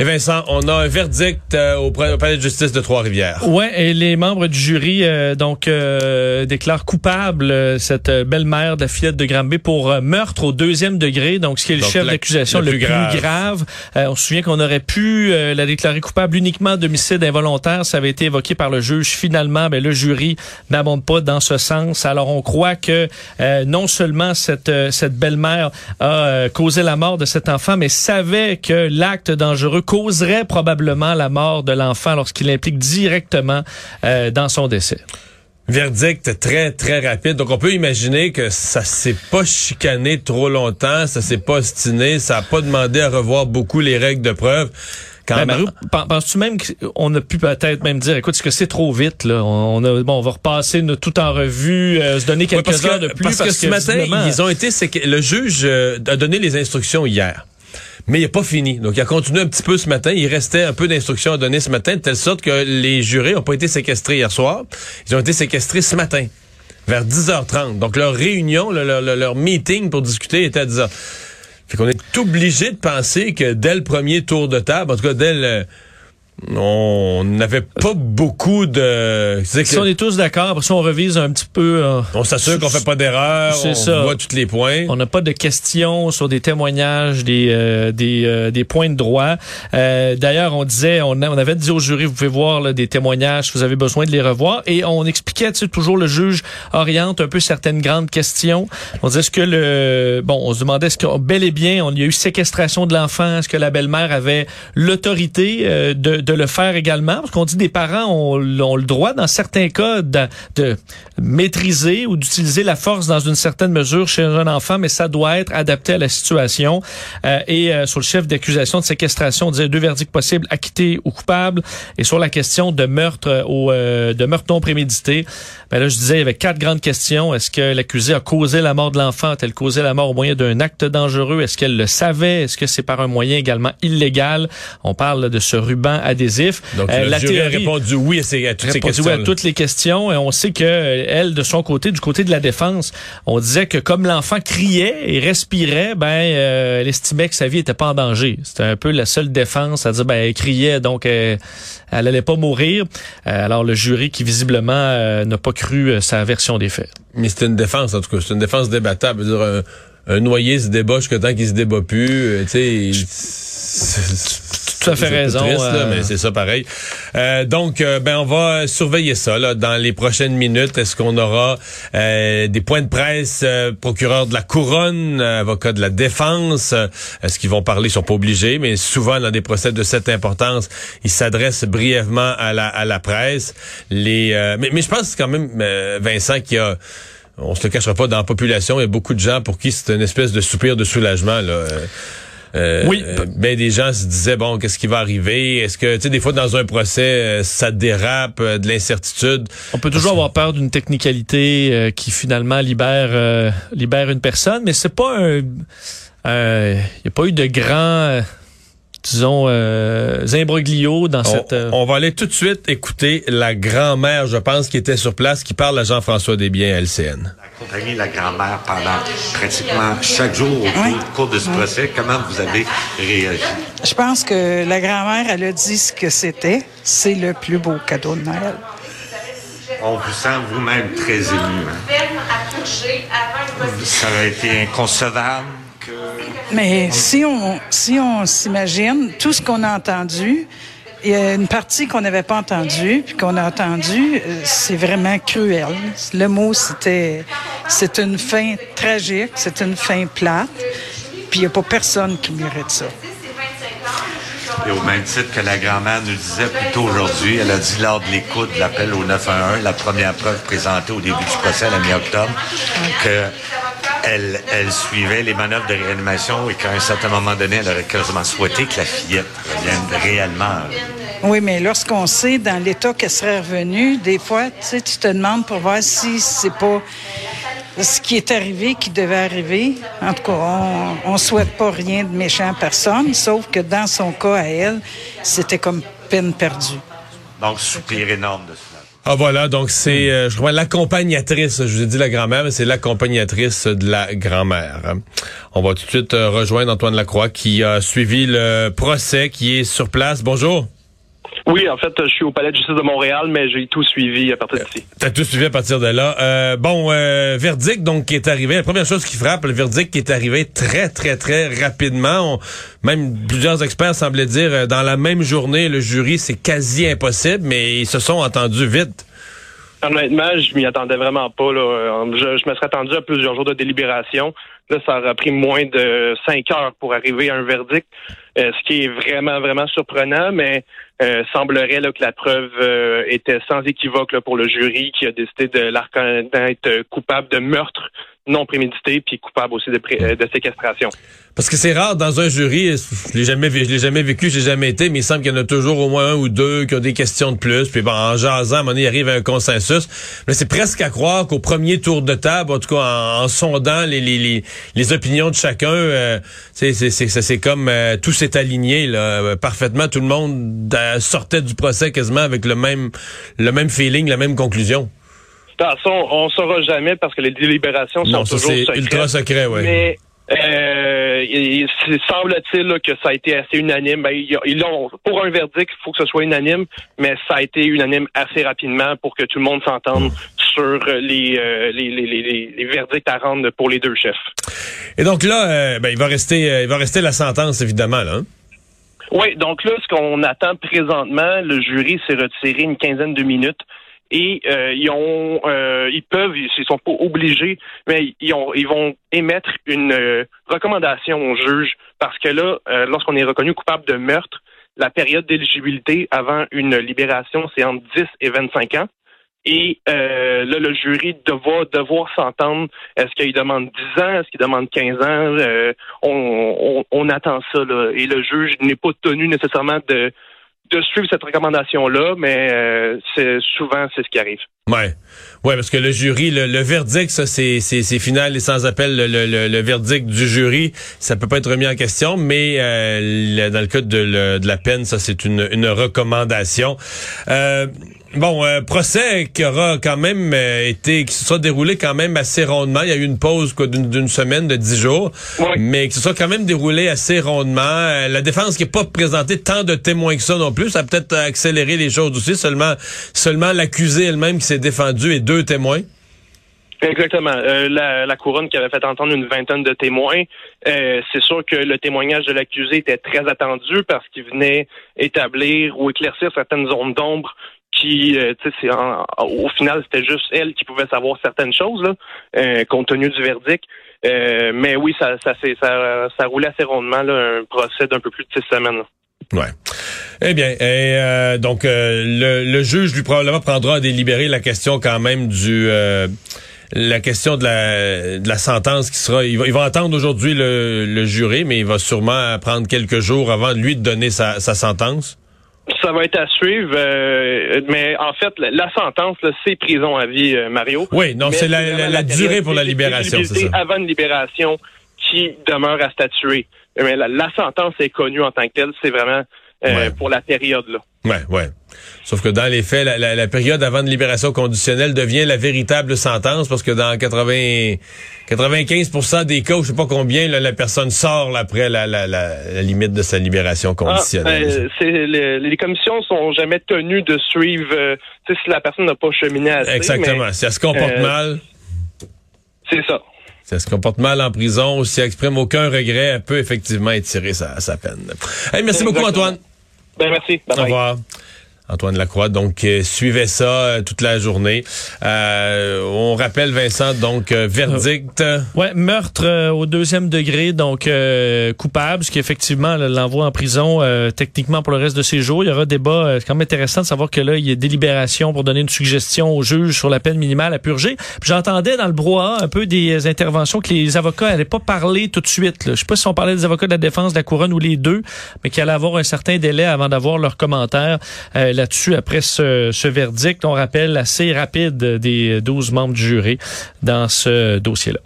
Et Vincent, on a un verdict euh, au palais de justice de Trois-Rivières. Ouais, et les membres du jury euh, donc euh, déclarent coupable cette belle-mère de la fillette de Granby pour meurtre au deuxième degré, donc ce qui est le chef d'accusation le, plus grave. on se souvient qu'on aurait pu la déclarer coupable uniquement d'homicide involontaire, ça avait été évoqué par le juge. Finalement, ben, le jury n'abonde pas dans ce sens. Alors on croit que non seulement cette cette belle-mère a causé la mort de cet enfant, mais savait que l'acte dangereux causerait probablement la mort de l'enfant lorsqu'il implique directement euh, dans son décès. Verdict très très rapide. Donc on peut imaginer que ça s'est pas chicané trop longtemps, ça s'est pas ostiné, ça a pas demandé à revoir beaucoup les règles de preuve. Quand ben, penses-tu même qu'on a pu peut-être même dire, écoute, est-ce que c'est trop vite là On a, bon, on va repasser tout en revue, euh, se donner quelques heures de plus parce, que, ce matin, ils ont été, c'est que le juge euh, a donné les instructions hier mais il n'a pas fini. Donc, il a continué un petit peu ce matin. Il restait un peu d'instructions à donner ce matin, de telle sorte que les jurés n'ont pas été séquestrés hier soir. Ils ont été séquestrés ce matin, vers 10h30. Donc, leur réunion, leur, meeting pour discuter était à 10h. Fait qu'on est obligé de penser que dès le premier tour de table, en tout cas, dès le on n'avait pas beaucoup de. Si on est tous d'accord, si on revise un petit peu. Euh, on s'assure qu'on fait pas d'erreur. On ça. voit tous les points. On n'a pas de questions sur des témoignages, des euh, des, euh, des points de droit. D'ailleurs, on disait, on, on, avait dit au jury, vous pouvez voir là, des témoignages, vous avez besoin de les revoir, et on expliquait, tu sais, toujours le juge oriente un peu certaines grandes questions. On disait ce que le, bon, on se demandait est-ce que bel et bien, on y a eu séquestration de l'enfant, est-ce que la belle-mère avait l'autorité de de le faire également, parce qu'on dit des parents ont, le droit, dans certains cas, de, maîtriser ou d'utiliser la force dans une certaine mesure chez un enfant, mais ça doit être adapté à la situation. Euh, et euh, sur le chef d'accusation de séquestration, on disait deux verdicts possibles, acquitté ou coupable. Et sur la question de meurtre ou euh, de meurtre non prémédité, ben là, je disais, il y avait quatre grandes questions. Est-ce que l'accusé a causé la mort de l'enfant? A-t-elle causé la mort au moyen d'un acte dangereux? Est-ce qu'elle le savait? Est-ce que c'est par un moyen également illégal? On parle de ce ruban adhésif. Donc, euh, la théorie a répondu oui à, toutes ces questions. Oui à toutes les questions. Et on sait que euh, elle, de son côté, du côté de la défense, on disait que comme l'enfant criait et respirait, ben, euh, elle estimait que sa vie était pas en danger. C'était un peu la seule défense à dire, ben, elle criait, donc elle allait pas mourir. alors, le jury qui visiblement n'a pas cru euh, sa version des faits. Mais c'est une défense, en tout cas. C'est une défense débattable. Dire, un, noyer se débat jusqu'à temps qu'il se débat plus. Euh, tu sais, tout à fait raison. Euh. mais c'est ça pareil. Euh, donc, euh, ben on va surveiller ça là, dans les prochaines minutes. Est-ce qu'on aura des points de presse, procureur de la couronne, avocat de la défense? Est-ce qu'ils vont parler? Ils sont pas obligés, mais souvent dans des procès de cette importance, ils s'adressent brièvement à la, à la presse. Les, mais, mais je pense quand même, Vincent, qu'il y a on se le cachera pas dans la population, il y a beaucoup de gens pour qui c'est une espèce de soupir de soulagement là. Euh, oui. Ben des gens se disaient bon, qu'est-ce qui va arriver? Est-ce que tu sais des fois dans un procès euh, ça dérape, euh, de l'incertitude? On peut toujours avoir peur d'une technicalité qui finalement libère libère une personne, mais c'est pas un il n'y a pas eu de grand disons, euh, imbroglio dans cette... Euh, on va aller tout de suite écouter la grand-mère, je pense, qui était sur place, qui parle à Jean-François Desbiens à LCN. Accompagné la grand-mère pendant pratiquement chaque jour au cours de ce procès. Comment vous avez réagi? Je pense que la grand-mère, elle a dit ce que c'était. C'est le plus beau cadeau de Noël. On vous sent vous-même très ému. Hein? Ça aurait été inconcevable mais si on si on s'imagine tout ce qu'on a entendu, il y a une partie qu'on n'avait pas entendue, puis qu'on a entendu, euh, c'est vraiment cruel. Le mot, c'était, c'est une fin tragique, c'est une fin plate, puis il n'y a pas personne qui mérite ça. Et au même titre que la grand-mère nous disait plus tôt aujourd'hui, elle a dit lors de l'écoute de l'appel au 911, la première preuve présentée au début du procès à la mi-octobre, que elle, elle suivait les manœuvres de réanimation et qu'à un certain moment donné, elle aurait quasiment souhaité que la fillette revienne réellement. Oui, mais lorsqu'on sait dans l'état qu'elle serait revenue, des fois, tu tu te demandes pour voir si c'est pas ce qui est arrivé qui devait arriver. En tout cas, on, ne souhaite pas rien de méchant à personne, sauf que dans son cas à elle, c'était comme peine perdue. Donc, soupir énorme de. Ah voilà, donc c'est, euh, je crois, l'accompagnatrice, je vous ai dit la grand-mère, mais c'est l'accompagnatrice de la grand-mère. On va tout de suite euh, rejoindre Antoine Lacroix qui a suivi le procès, qui est sur place. Bonjour. Oui, en fait, je suis au Palais de justice de Montréal, mais j'ai tout suivi à partir d'ici. T'as tout suivi à partir de là. Euh, bon, euh, verdict donc qui est arrivé. La première chose qui frappe, le verdict qui est arrivé très, très, très rapidement. même plusieurs experts semblaient dire euh, dans la même journée, le jury, c'est quasi impossible, mais ils se sont entendus vite. Honnêtement, je m'y attendais vraiment pas. Là. Je, je me serais attendu à plusieurs jours de délibération. Là, ça aura pris moins de cinq heures pour arriver à un verdict, euh, ce qui est vraiment, vraiment surprenant, mais euh, semblerait là, que la preuve euh, était sans équivoque là, pour le jury qui a décidé de d'être coupable de meurtre non prémédité puis coupable aussi de, euh, de séquestration. Parce que c'est rare dans un jury, je l'ai jamais, je l'ai jamais vécu, j'ai jamais été, mais il semble qu'il y en a toujours au moins un ou deux qui ont des questions de plus. Puis bon, en jasant, à un moment donné, arrive à un consensus. Mais c'est presque à croire qu'au premier tour de table, en tout cas en, sondant les, opinions de chacun, euh, c'est comme euh, tout s'est aligné parfaitement. Tout le monde sortait du procès quasiment avec le même feeling, la même conclusion. De toute façon, on saura jamais parce que les délibérations sont toujours secrètes. ultra secret, oui. Mais euh, il, semble-t-il que ça a été assez unanime. Ben, ils, ont, pour un verdict, il faut que ce soit unanime, mais ça a été unanime assez rapidement pour que tout le monde s'entende sur les, euh, les, les, les, verdicts à rendre pour les deux chefs. Et donc là, euh, ben, il va rester, euh, il va rester la sentence évidemment là. Hein? Oui, donc là, ce qu'on attend présentement, le jury s'est retiré une quinzaine de minutes et euh, ils ont euh, ils peuvent ils sont pas obligés mais ils ont ils vont émettre une euh, recommandation au juge parce que là lorsqu'on est reconnu coupable de meurtre la période d'éligibilité avant une libération c'est entre 10 et 25 ans. Et là le jury devra devoir s'entendre. Est-ce qu'il demande 10 ans? Est-ce qu'il demande 15 ans? On, on, on attend ça là. Et le juge n'est pas tenu nécessairement de de suivre cette recommandation-là, mais euh, c'est souvent c'est ce qui arrive. Ouais, ouais, parce que le jury, le, verdict, ça c'est c'est final et sans appel. Le, le, le, verdict du jury, ça peut pas être remis en question, mais euh, dans le cas de, de la peine, ça c'est une, une recommandation. Euh, Bon, euh, procès qui aura quand même euh, été, qui se soit déroulé quand même assez rondement. Il y a eu une pause d'une semaine de dix jours, mais qui se soit quand même déroulé assez rondement. Euh, la défense qui n'a pas présenté tant de témoins que ça non plus, ça a peut-être accéléré les choses aussi. Seulement, seulement l'accusé elle-même qui s'est défendue et deux témoins. Exactement. la, la, couronne qui avait fait entendre une vingtaine de témoins, c'est sûr que le témoignage de l'accusé était très attendu parce qu'il venait établir ou éclaircir certaines zones d'ombre qui, euh, tu sais, au final, c'était juste elle qui pouvait savoir certaines choses, là, euh, compte tenu du verdict. Euh, mais oui, ça, ça, ça, ça roulait assez rondement, là, un procès d'un peu plus de six semaines. Ouais. Eh bien, et, donc le, le, juge lui probablement prendra à délibérer la question quand même du la question de la, de la sentence qui sera. Il va, il va entendre aujourd'hui le, le jury, mais il va sûrement prendre quelques jours avant lui de donner sa, sa sentence. Ça va être à suivre, euh, mais en fait, la, sentence, c'est prison à vie, euh, Mario. Oui, non, c'est la, durée pour la libération, c'est ça. Avant une libération qui demeure à statuer. Mais la, sentence est connue en tant que telle, c'est vraiment euh, pour la période là. Ouais, ouais. Sauf que dans les faits, la, période avant une libération conditionnelle devient la véritable sentence parce que dans 80, 95% des cas, je sais pas combien, la personne sort après la, limite de sa libération ah, conditionnelle. Ben, les, commissions sont jamais tenues de suivre euh, si la personne n'a pas cheminé assez. Exactement. si elle se comporte euh, mal. C'est ça. Si elle se comporte mal en prison ou si elle exprime aucun regret, elle peut effectivement étirer sa, sa peine. merci beaucoup, Antoine. Ben, merci. Au revoir. Antoine Lacroix, donc euh, suivait ça euh, toute la journée. Euh, on rappelle Vincent, donc verdict. ouais, meurtre au deuxième degré, donc coupable, ce qui effectivement l'envoie en prison techniquement pour le reste de ses jours. Il y aura débat. c'est quand même intéressant de savoir que là il y a délibération pour donner une suggestion au juge sur la peine minimale à purger. J'entendais dans le brouhaha un peu des interventions que les avocats n'allaient pas parler tout de suite. Là. Je sais pas si on parlait des avocats de la défense, de la couronne ou les deux, mais qu'il allait avoir un certain délai avant d'avoir leurs commentaires là-dessus après ce, verdict, on rappelle, assez rapide des 12 membres du jury dans ce dossier-là.